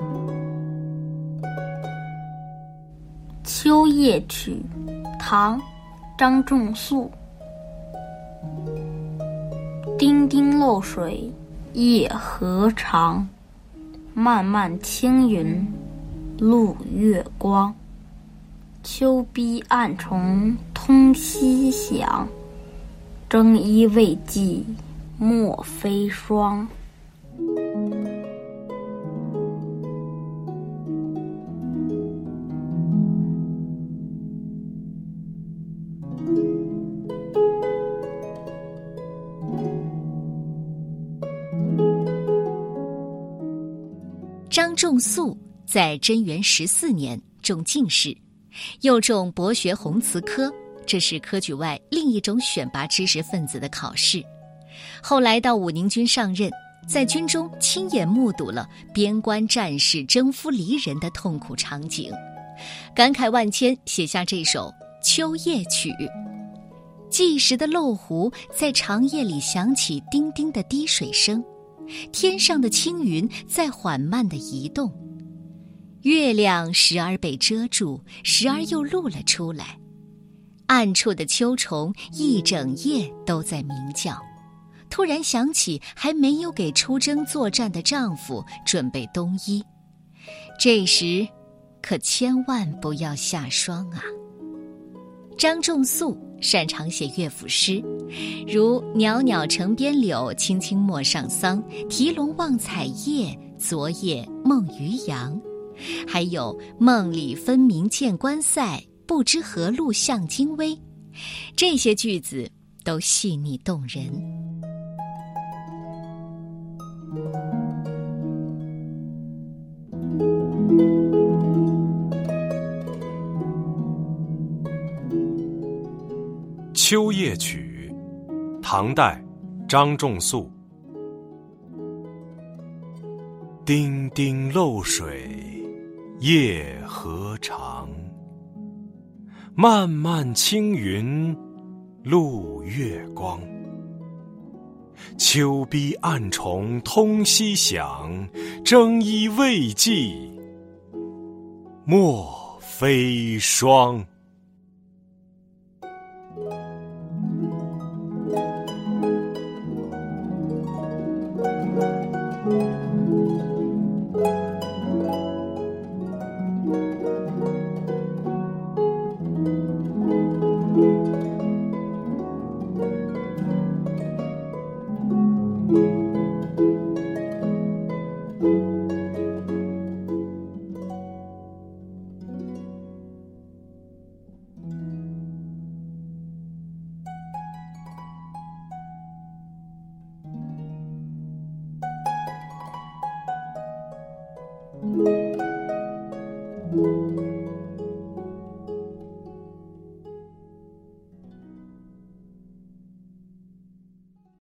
《秋夜曲》唐·张仲素。丁丁漏水夜何长，漫漫青云路月光。秋逼暗虫通夕响，征衣未寄莫非霜。张仲素在贞元十四年中进士，又中博学鸿词科，这是科举外另一种选拔知识分子的考试。后来到武宁军上任，在军中亲眼目睹了边关战士征夫离人的痛苦场景，感慨万千，写下这首《秋夜曲》。计时的漏壶在长夜里响起叮叮的滴水声。天上的青云在缓慢的移动，月亮时而被遮住，时而又露了出来。暗处的秋虫一整夜都在鸣叫。突然想起还没有给出征作战的丈夫准备冬衣，这时可千万不要下霜啊！张仲素。擅长写乐府诗，如“袅袅城边柳，青青陌上桑。提笼望彩叶，昨夜梦渔阳。”还有“梦里分明见关塞，不知何路向京微。”这些句子都细腻动人。《秋夜曲》，唐代，张仲素。丁丁漏水夜何长，漫漫青云路月光。秋逼暗虫通夕响，征衣未寄莫非霜。Música